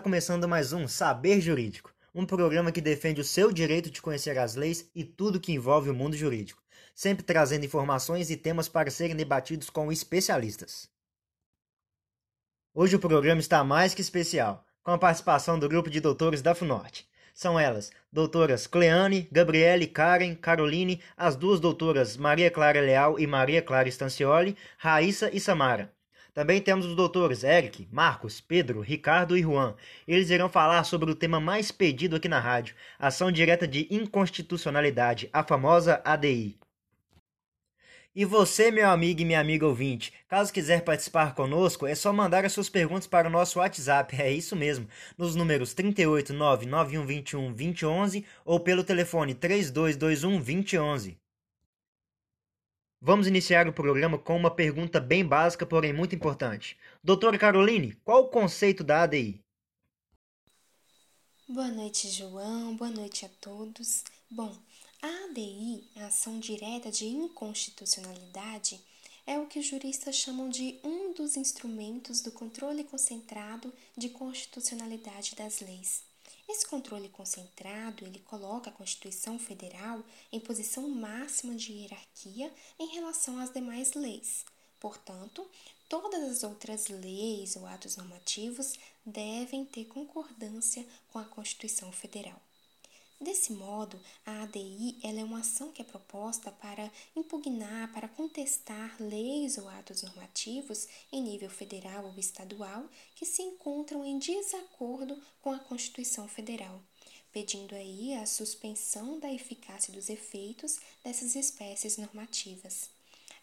Está começando mais um Saber Jurídico, um programa que defende o seu direito de conhecer as leis e tudo que envolve o mundo jurídico, sempre trazendo informações e temas para serem debatidos com especialistas. Hoje o programa está mais que especial, com a participação do grupo de doutores da FUNORTE. São elas, doutoras Cleane, Gabriele, Karen, Caroline, as duas doutoras Maria Clara Leal e Maria Clara Stancioli, Raíssa e Samara. Também temos os doutores Eric, Marcos, Pedro, Ricardo e Juan. Eles irão falar sobre o tema mais pedido aqui na rádio, ação direta de inconstitucionalidade, a famosa ADI. E você, meu amigo e minha amiga ouvinte, caso quiser participar conosco, é só mandar as suas perguntas para o nosso WhatsApp, é isso mesmo, nos números 38991212011 ou pelo telefone 32212011. Vamos iniciar o programa com uma pergunta bem básica, porém muito importante. Doutora Caroline, qual o conceito da ADI? Boa noite, João. Boa noite a todos. Bom, a ADI, a ação direta de inconstitucionalidade, é o que os juristas chamam de um dos instrumentos do controle concentrado de constitucionalidade das leis. Esse controle concentrado, ele coloca a Constituição Federal em posição máxima de hierarquia em relação às demais leis. Portanto, todas as outras leis ou atos normativos devem ter concordância com a Constituição Federal. Desse modo, a ADI ela é uma ação que é proposta para impugnar, para contestar leis ou atos normativos em nível federal ou estadual que se encontram em desacordo com a Constituição Federal, pedindo aí a suspensão da eficácia dos efeitos dessas espécies normativas.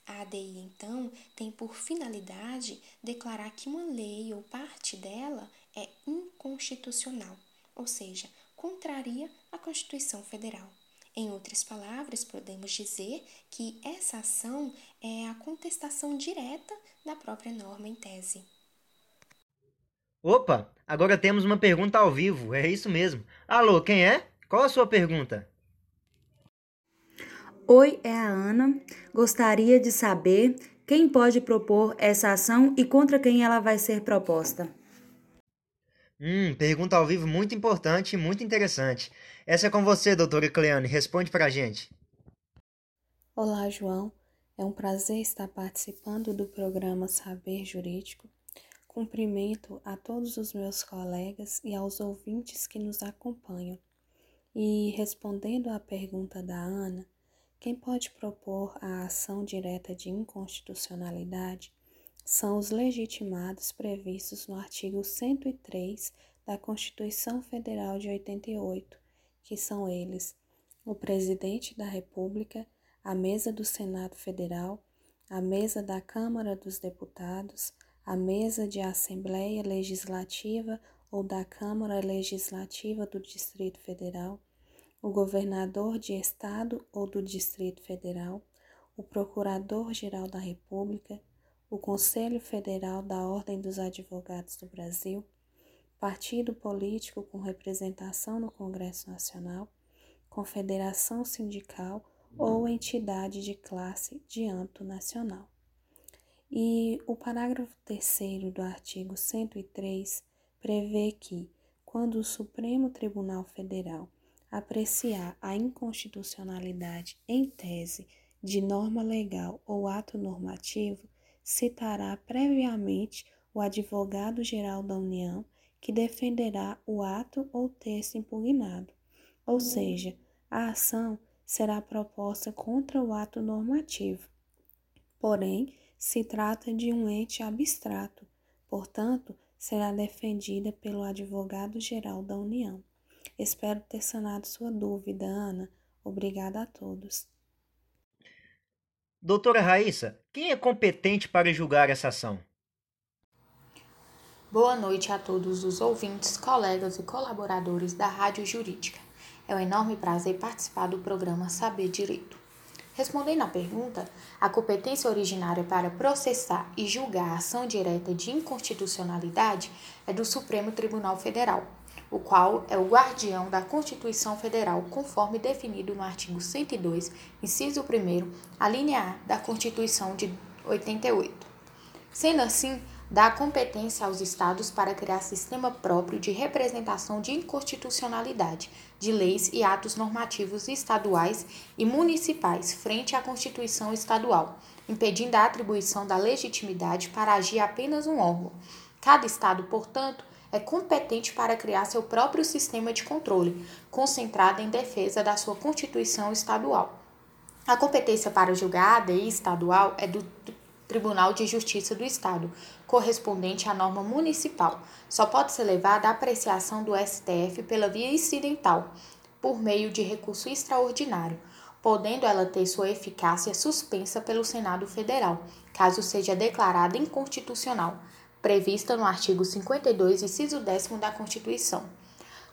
A ADI, então, tem por finalidade declarar que uma lei ou parte dela é inconstitucional, ou seja, contraria a Constituição Federal. Em outras palavras, podemos dizer que essa ação é a contestação direta da própria norma em tese. Opa, agora temos uma pergunta ao vivo, é isso mesmo. Alô, quem é? Qual a sua pergunta? Oi, é a Ana. Gostaria de saber quem pode propor essa ação e contra quem ela vai ser proposta. Hum, pergunta ao vivo muito importante e muito interessante. Essa é com você, doutora Cleane. Responde pra gente. Olá, João. É um prazer estar participando do programa Saber Jurídico. Cumprimento a todos os meus colegas e aos ouvintes que nos acompanham. E respondendo à pergunta da Ana, quem pode propor a ação direta de inconstitucionalidade são os legitimados previstos no artigo 103 da Constituição Federal de 88, que são eles: o Presidente da República, a Mesa do Senado Federal, a Mesa da Câmara dos Deputados, a Mesa de Assembleia Legislativa ou da Câmara Legislativa do Distrito Federal, o Governador de Estado ou do Distrito Federal, o Procurador-Geral da República, o Conselho Federal da Ordem dos Advogados do Brasil, partido político com representação no Congresso Nacional, confederação sindical ou entidade de classe de âmbito nacional. E o parágrafo 3 do artigo 103 prevê que, quando o Supremo Tribunal Federal apreciar a inconstitucionalidade em tese de norma legal ou ato normativo, citará previamente o advogado-geral da União que defenderá o ato ou texto impugnado, ou seja, a ação será proposta contra o ato normativo. Porém, se trata de um ente abstrato, portanto, será defendida pelo advogado-geral da União. Espero ter sanado sua dúvida, Ana. Obrigada a todos. Doutora Raíssa, quem é competente para julgar essa ação? Boa noite a todos os ouvintes, colegas e colaboradores da Rádio Jurídica. É um enorme prazer participar do programa Saber Direito. Respondendo à pergunta, a competência originária para processar e julgar a ação direta de inconstitucionalidade é do Supremo Tribunal Federal, o qual é o guardião da Constituição Federal, conforme definido no artigo 102, inciso 1, a linha A da Constituição de 88. Sendo assim, dá competência aos estados para criar sistema próprio de representação de inconstitucionalidade de leis e atos normativos estaduais e municipais frente à Constituição estadual, impedindo a atribuição da legitimidade para agir apenas um órgão. Cada estado, portanto, é competente para criar seu próprio sistema de controle, concentrado em defesa da sua Constituição estadual. A competência para julgar a ADI estadual é do Tribunal de Justiça do Estado, correspondente à norma municipal. Só pode ser levada à apreciação do STF pela via incidental, por meio de recurso extraordinário, podendo ela ter sua eficácia suspensa pelo Senado Federal, caso seja declarada inconstitucional, prevista no artigo 52, inciso 10 da Constituição.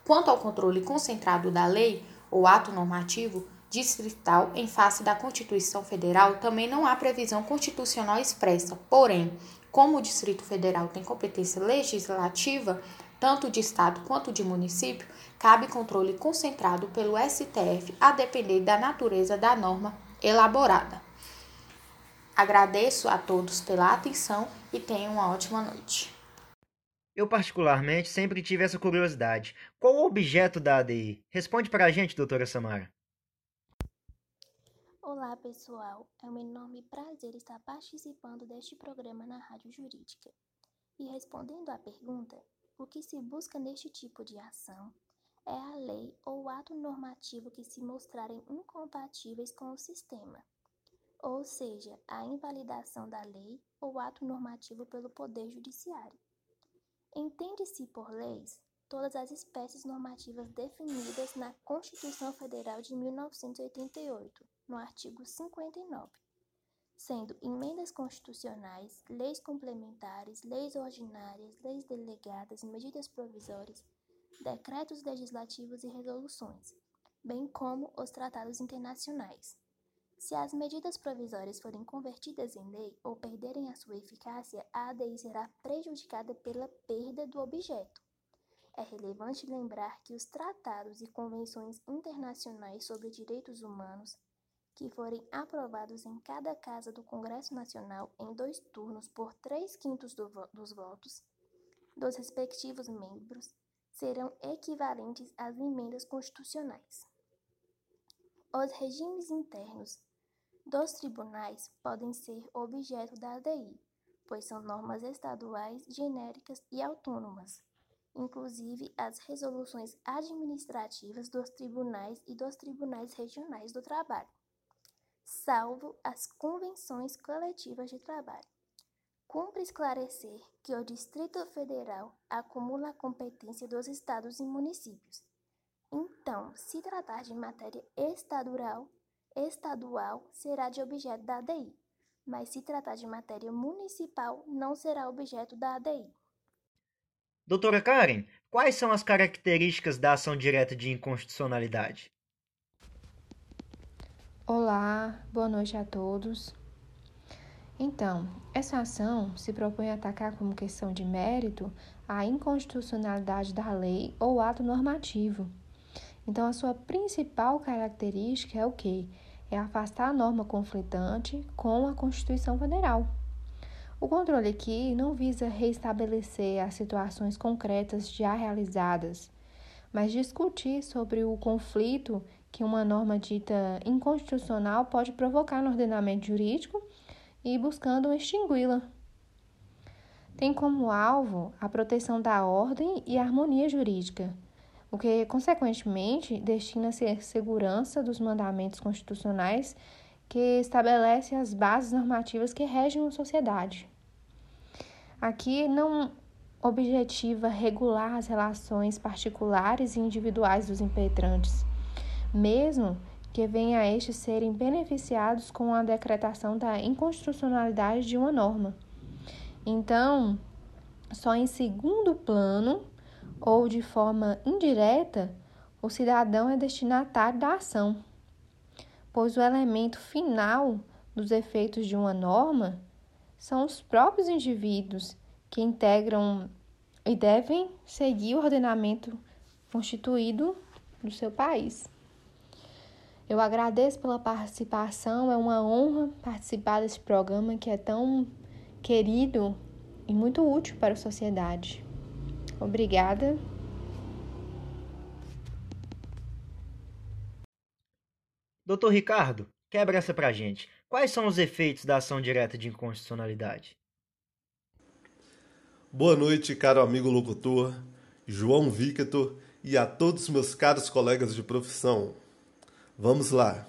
Quanto ao controle concentrado da lei ou ato normativo, distrital em face da Constituição Federal, também não há previsão constitucional expressa. Porém, como o Distrito Federal tem competência legislativa, tanto de Estado quanto de município, cabe controle concentrado pelo STF a depender da natureza da norma elaborada. Agradeço a todos pela atenção e tenham uma ótima noite. Eu, particularmente, sempre tive essa curiosidade. Qual o objeto da ADI? Responde para a gente, doutora Samara. Olá, pessoal. É um enorme prazer estar participando deste programa na Rádio Jurídica. E respondendo à pergunta, o que se busca neste tipo de ação é a lei ou ato normativo que se mostrarem incompatíveis com o sistema, ou seja, a invalidação da lei ou ato normativo pelo Poder Judiciário. Entende-se por leis todas as espécies normativas definidas na Constituição Federal de 1988 no artigo 59, sendo emendas constitucionais, leis complementares, leis ordinárias, leis delegadas, medidas provisórias, decretos legislativos e resoluções, bem como os tratados internacionais. Se as medidas provisórias forem convertidas em lei ou perderem a sua eficácia, a ADI será prejudicada pela perda do objeto. É relevante lembrar que os tratados e convenções internacionais sobre direitos humanos que forem aprovados em cada casa do Congresso Nacional em dois turnos por três quintos do vo dos votos dos respectivos membros serão equivalentes às emendas constitucionais. Os regimes internos dos tribunais podem ser objeto da ADI, pois são normas estaduais, genéricas e autônomas, inclusive as resoluções administrativas dos tribunais e dos tribunais regionais do trabalho salvo as convenções coletivas de trabalho. Cumpre esclarecer que o Distrito Federal acumula a competência dos estados e municípios. Então, se tratar de matéria estadual, estadual será de objeto da ADI, mas se tratar de matéria municipal, não será objeto da ADI. Doutora Karen, quais são as características da ação direta de inconstitucionalidade? Olá, boa noite a todos. Então, essa ação se propõe a atacar como questão de mérito a inconstitucionalidade da lei ou ato normativo. Então, a sua principal característica é o quê? É afastar a norma conflitante com a Constituição Federal. O controle aqui não visa restabelecer as situações concretas já realizadas, mas discutir sobre o conflito que uma norma dita inconstitucional pode provocar no ordenamento jurídico e buscando extingui-la. Tem como alvo a proteção da ordem e harmonia jurídica, o que, consequentemente, destina-se à segurança dos mandamentos constitucionais que estabelece as bases normativas que regem uma sociedade. Aqui não objetiva regular as relações particulares e individuais dos impetrantes, mesmo que venha a estes serem beneficiados com a decretação da inconstitucionalidade de uma norma. Então, só em segundo plano ou de forma indireta, o cidadão é destinatário da ação, pois o elemento final dos efeitos de uma norma são os próprios indivíduos que integram e devem seguir o ordenamento constituído do seu país. Eu agradeço pela participação, é uma honra participar desse programa que é tão querido e muito útil para a sociedade. Obrigada. Doutor Ricardo, quebra essa pra gente. Quais são os efeitos da ação direta de inconstitucionalidade? Boa noite, caro amigo locutor, João Victor e a todos meus caros colegas de profissão. Vamos lá,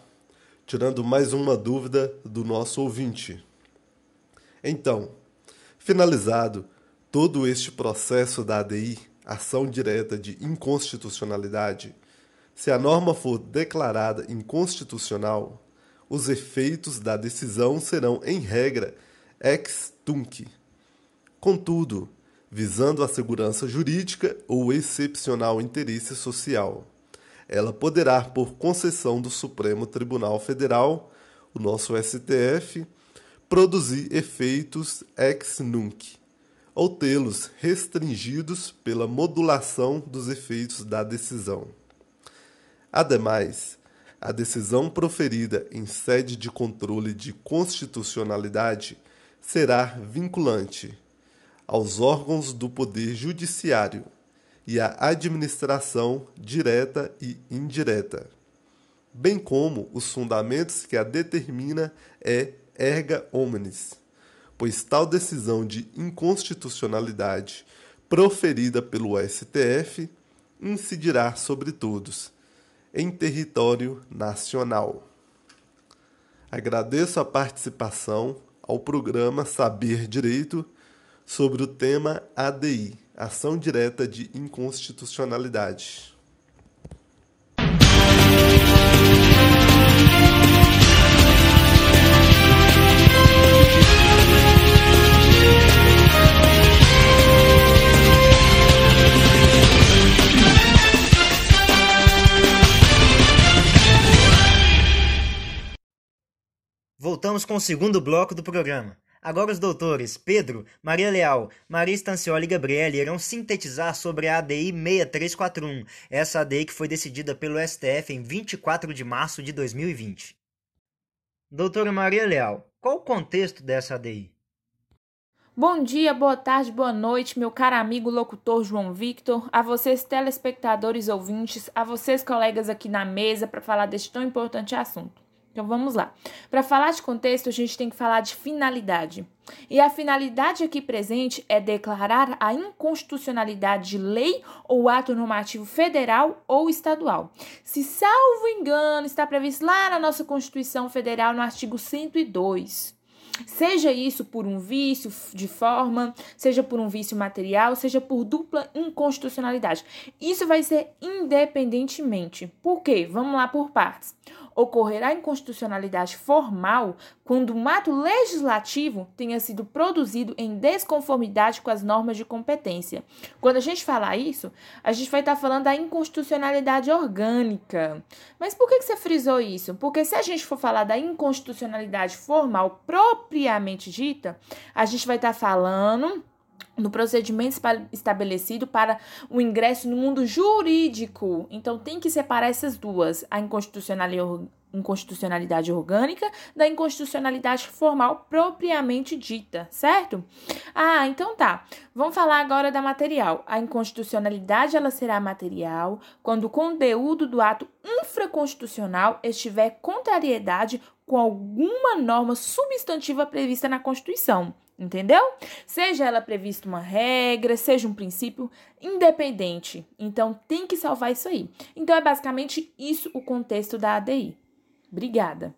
tirando mais uma dúvida do nosso ouvinte. Então, finalizado todo este processo da ADI, ação direta de inconstitucionalidade, se a norma for declarada inconstitucional, os efeitos da decisão serão, em regra, ex tunc. Contudo, visando a segurança jurídica ou excepcional interesse social. Ela poderá, por concessão do Supremo Tribunal Federal, o nosso STF, produzir efeitos ex nunc, ou tê-los restringidos pela modulação dos efeitos da decisão. Ademais, a decisão proferida em sede de controle de constitucionalidade será vinculante aos órgãos do Poder Judiciário e à administração direta e indireta, bem como os fundamentos que a determina é erga omnes, pois tal decisão de inconstitucionalidade proferida pelo STF incidirá sobre todos em território nacional. Agradeço a participação ao programa Saber Direito sobre o tema ADI Ação Direta de Inconstitucionalidade. Voltamos com o segundo bloco do programa. Agora os doutores Pedro, Maria Leal, Maria Estancioli e Gabriele irão sintetizar sobre a ADI 6341, essa ADI que foi decidida pelo STF em 24 de março de 2020. Doutora Maria Leal, qual o contexto dessa ADI? Bom dia, boa tarde, boa noite, meu caro amigo locutor João Victor, a vocês telespectadores ouvintes, a vocês colegas aqui na mesa para falar deste tão importante assunto. Então vamos lá. Para falar de contexto, a gente tem que falar de finalidade. E a finalidade aqui presente é declarar a inconstitucionalidade de lei ou ato normativo federal ou estadual. Se salvo engano, está previsto lá na nossa Constituição Federal no artigo 102. Seja isso por um vício de forma, seja por um vício material, seja por dupla inconstitucionalidade. Isso vai ser independentemente. Por quê? Vamos lá por partes ocorrerá inconstitucionalidade formal quando um ato legislativo tenha sido produzido em desconformidade com as normas de competência. Quando a gente falar isso, a gente vai estar falando da inconstitucionalidade orgânica. Mas por que, que você frisou isso? Porque se a gente for falar da inconstitucionalidade formal propriamente dita, a gente vai estar falando no procedimento estabelecido para o ingresso no mundo jurídico. Então, tem que separar essas duas, a inconstitucionalidade orgânica da inconstitucionalidade formal propriamente dita, certo? Ah, então tá. Vamos falar agora da material. A inconstitucionalidade ela será material quando o conteúdo do ato infraconstitucional estiver contrariedade com alguma norma substantiva prevista na Constituição. Entendeu? Seja ela prevista uma regra, seja um princípio independente. Então tem que salvar isso aí. Então é basicamente isso o contexto da ADI. Obrigada.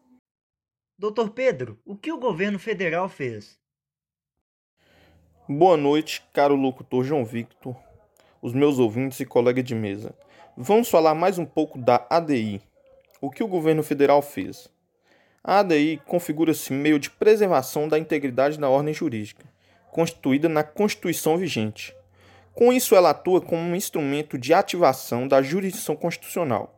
Doutor Pedro, o que o governo federal fez? Boa noite, caro locutor João Victor, os meus ouvintes e colegas de mesa. Vamos falar mais um pouco da ADI. O que o governo federal fez? A ADI configura-se meio de preservação da integridade da ordem jurídica, constituída na Constituição vigente. Com isso, ela atua como um instrumento de ativação da jurisdição constitucional,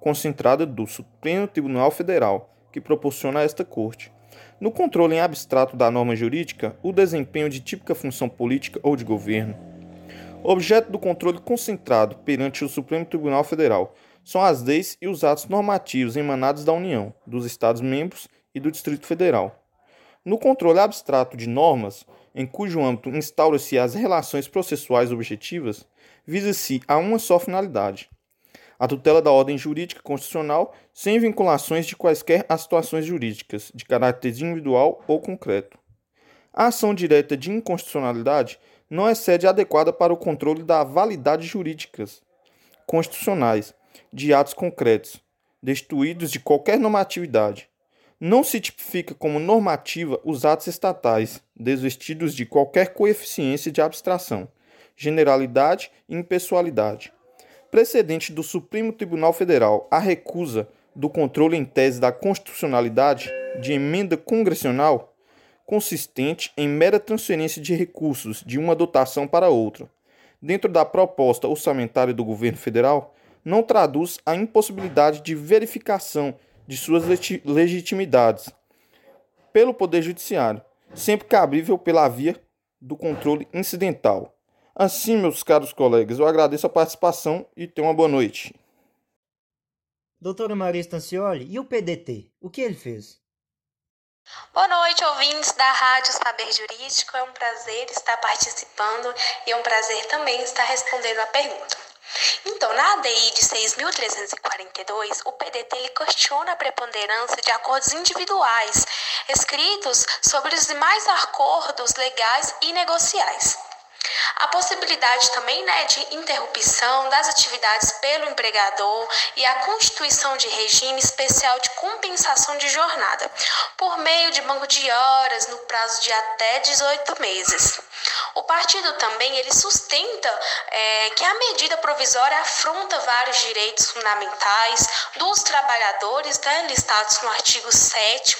concentrada do Supremo Tribunal Federal, que proporciona a esta Corte, no controle em abstrato da norma jurídica, o desempenho de típica função política ou de governo. Objeto do controle concentrado perante o Supremo Tribunal Federal são as leis e os atos normativos emanados da União, dos Estados-membros e do Distrito Federal. No controle abstrato de normas, em cujo âmbito instaura-se as relações processuais objetivas, visa-se a uma só finalidade: a tutela da ordem jurídica constitucional sem vinculações de quaisquer às situações jurídicas, de caráter individual ou concreto. A ação direta de inconstitucionalidade não é sede adequada para o controle da validade jurídicas constitucionais de atos concretos, destituídos de qualquer normatividade. Não se tipifica como normativa os atos estatais, desvestidos de qualquer coeficiência de abstração, generalidade e impessoalidade. Precedente do Supremo Tribunal Federal a recusa do controle em tese da constitucionalidade de emenda congressional consistente em mera transferência de recursos de uma dotação para outra, dentro da proposta orçamentária do governo federal, não traduz a impossibilidade de verificação de suas legitimidades pelo Poder Judiciário, sempre cabível pela via do controle incidental. Assim, meus caros colegas, eu agradeço a participação e tenham uma boa noite. Doutora Maria Stancioli, e o PDT? O que ele fez? Boa noite, ouvintes da Rádio Saber Jurídico. É um prazer estar participando e é um prazer também estar respondendo a pergunta. Então, na ADI de 6.342, o PDT ele questiona a preponderância de acordos individuais escritos sobre os demais acordos legais e negociais. A possibilidade também né, de interrupção das atividades pelo empregador e a constituição de regime especial de compensação de jornada, por meio de banco de horas no prazo de até 18 meses. O partido também ele sustenta é, que a medida provisória afronta vários direitos fundamentais dos trabalhadores né, listados no artigo 7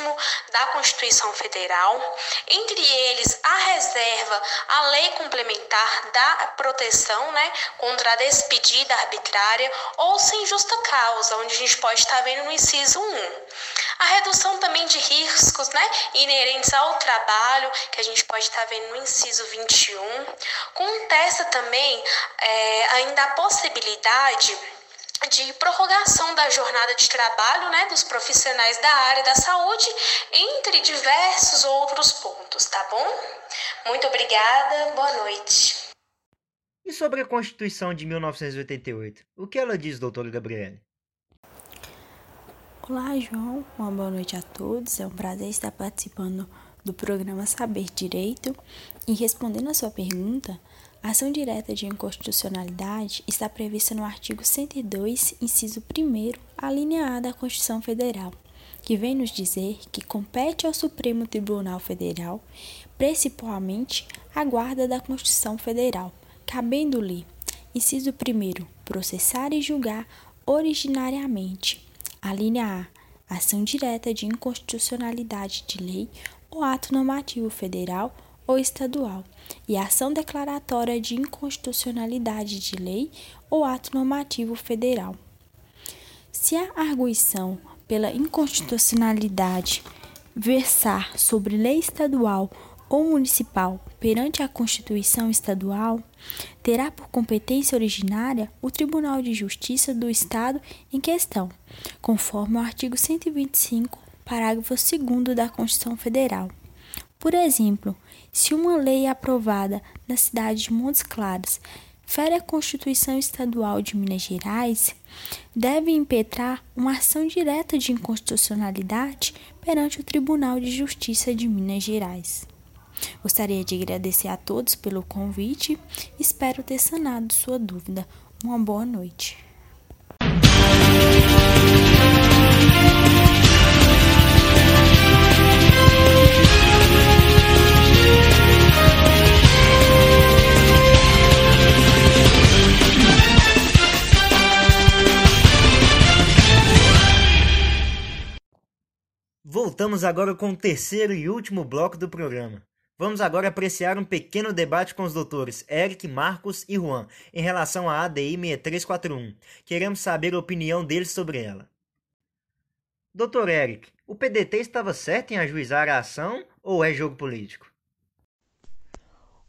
da Constituição Federal, entre eles a reserva à lei complementar da proteção né, contra a despedida arbitrária ou sem justa causa, onde a gente pode estar vendo no inciso 1. A redução também de riscos né, inerentes ao trabalho, que a gente pode estar vendo no inciso 21. Contesta também é, ainda a possibilidade de prorrogação da jornada de trabalho né, dos profissionais da área da saúde, entre diversos outros pontos, tá bom? Muito obrigada, boa noite. E sobre a Constituição de 1988? O que ela diz, doutora Gabriele? Olá, João. Uma boa noite a todos. É um prazer estar participando do programa Saber Direito e respondendo a sua pergunta. A ação direta de inconstitucionalidade está prevista no artigo 102, inciso 1, a linha A da Constituição Federal, que vem nos dizer que compete ao Supremo Tribunal Federal, principalmente, a guarda da Constituição Federal, cabendo-lhe, inciso 1, processar e julgar originariamente a linha A. Ação direta de inconstitucionalidade de lei ou ato normativo federal ou estadual. E ação declaratória de inconstitucionalidade de lei ou ato normativo federal. Se a arguição pela inconstitucionalidade versar sobre lei estadual ou municipal perante a Constituição Estadual, terá por competência originária o Tribunal de Justiça do Estado em questão, conforme o artigo 125, parágrafo 2 da Constituição Federal. Por exemplo, se uma lei aprovada na cidade de Montes Claros fere a Constituição Estadual de Minas Gerais, deve impetrar uma ação direta de inconstitucionalidade perante o Tribunal de Justiça de Minas Gerais. Gostaria de agradecer a todos pelo convite. Espero ter sanado sua dúvida. Uma boa noite. Voltamos agora com o terceiro e último bloco do programa. Vamos agora apreciar um pequeno debate com os doutores Eric, Marcos e Juan em relação à ADI 6341. Queremos saber a opinião deles sobre ela. Doutor Eric, o PDT estava certo em ajuizar a ação ou é jogo político?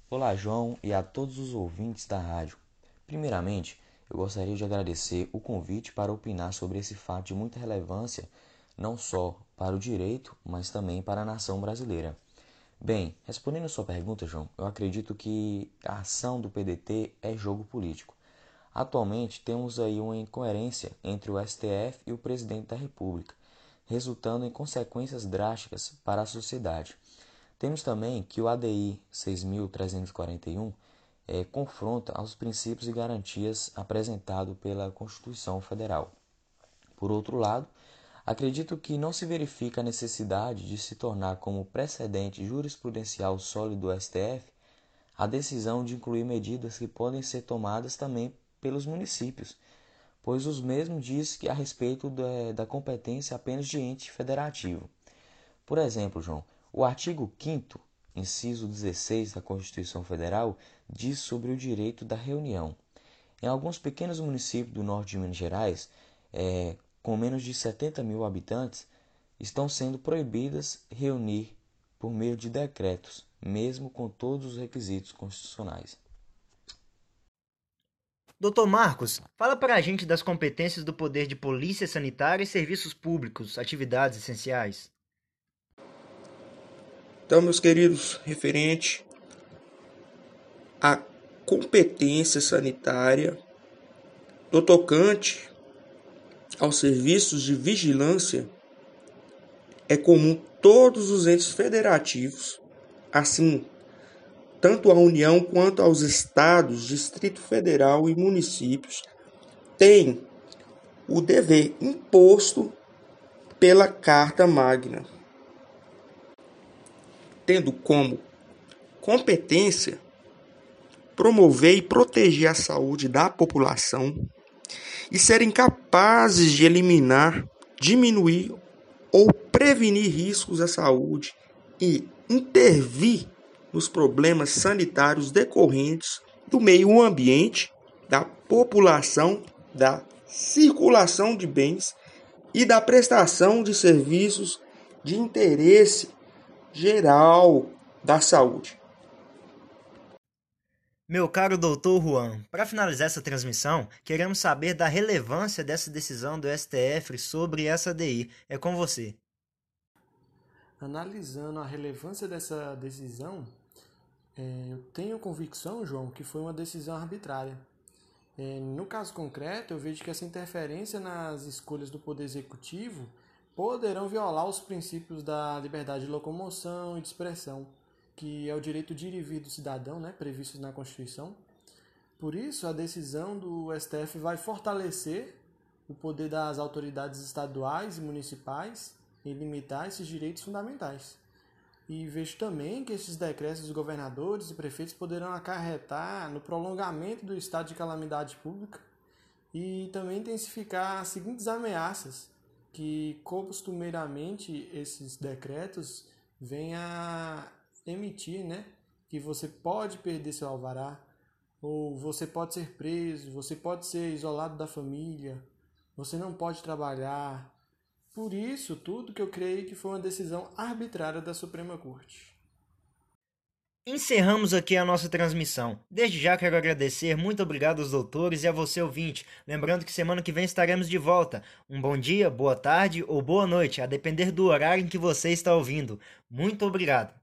Olá, João, e a todos os ouvintes da rádio. Primeiramente, eu gostaria de agradecer o convite para opinar sobre esse fato de muita relevância, não só para o direito, mas também para a nação brasileira. Bem, respondendo a sua pergunta, João, eu acredito que a ação do PDT é jogo político. Atualmente temos aí uma incoerência entre o STF e o presidente da República, resultando em consequências drásticas para a sociedade. Temos também que o ADI 6341 é, confronta aos princípios e garantias apresentados pela Constituição Federal. Por outro lado, Acredito que não se verifica a necessidade de se tornar como precedente jurisprudencial sólido do STF a decisão de incluir medidas que podem ser tomadas também pelos municípios, pois os mesmos diz que a respeito da, da competência apenas de ente federativo. Por exemplo, João, o artigo 5 inciso 16 da Constituição Federal diz sobre o direito da reunião. Em alguns pequenos municípios do norte de Minas Gerais, é, com menos de 70 mil habitantes, estão sendo proibidas reunir por meio de decretos, mesmo com todos os requisitos constitucionais. Doutor Marcos, fala para a gente das competências do poder de polícia sanitária e serviços públicos, atividades essenciais. Então, meus queridos, referente à competência sanitária do tocante aos serviços de vigilância é comum todos os entes federativos, assim, tanto a União quanto aos estados, Distrito Federal e municípios, têm o dever imposto pela Carta Magna, tendo como competência promover e proteger a saúde da população e serem capazes de eliminar, diminuir ou prevenir riscos à saúde e intervir nos problemas sanitários decorrentes do meio ambiente, da população, da circulação de bens e da prestação de serviços de interesse geral da saúde. Meu caro doutor Juan, para finalizar essa transmissão, queremos saber da relevância dessa decisão do STF sobre essa DI. É com você. Analisando a relevância dessa decisão, é, eu tenho convicção, João, que foi uma decisão arbitrária. É, no caso concreto, eu vejo que essa interferência nas escolhas do Poder Executivo poderão violar os princípios da liberdade de locomoção e de expressão que é o direito de ir e vir do cidadão, né, previsto na Constituição. Por isso, a decisão do STF vai fortalecer o poder das autoridades estaduais e municipais em limitar esses direitos fundamentais. E vejo também que esses decretos dos governadores e prefeitos poderão acarretar no prolongamento do estado de calamidade pública e também intensificar as seguintes ameaças que costumeiramente esses decretos vêm a emitir, né? Que você pode perder seu alvará, ou você pode ser preso, você pode ser isolado da família, você não pode trabalhar. Por isso, tudo que eu creio que foi uma decisão arbitrária da Suprema Corte. Encerramos aqui a nossa transmissão. Desde já quero agradecer, muito obrigado aos doutores e a você ouvinte. Lembrando que semana que vem estaremos de volta. Um bom dia, boa tarde ou boa noite, a depender do horário em que você está ouvindo. Muito obrigado.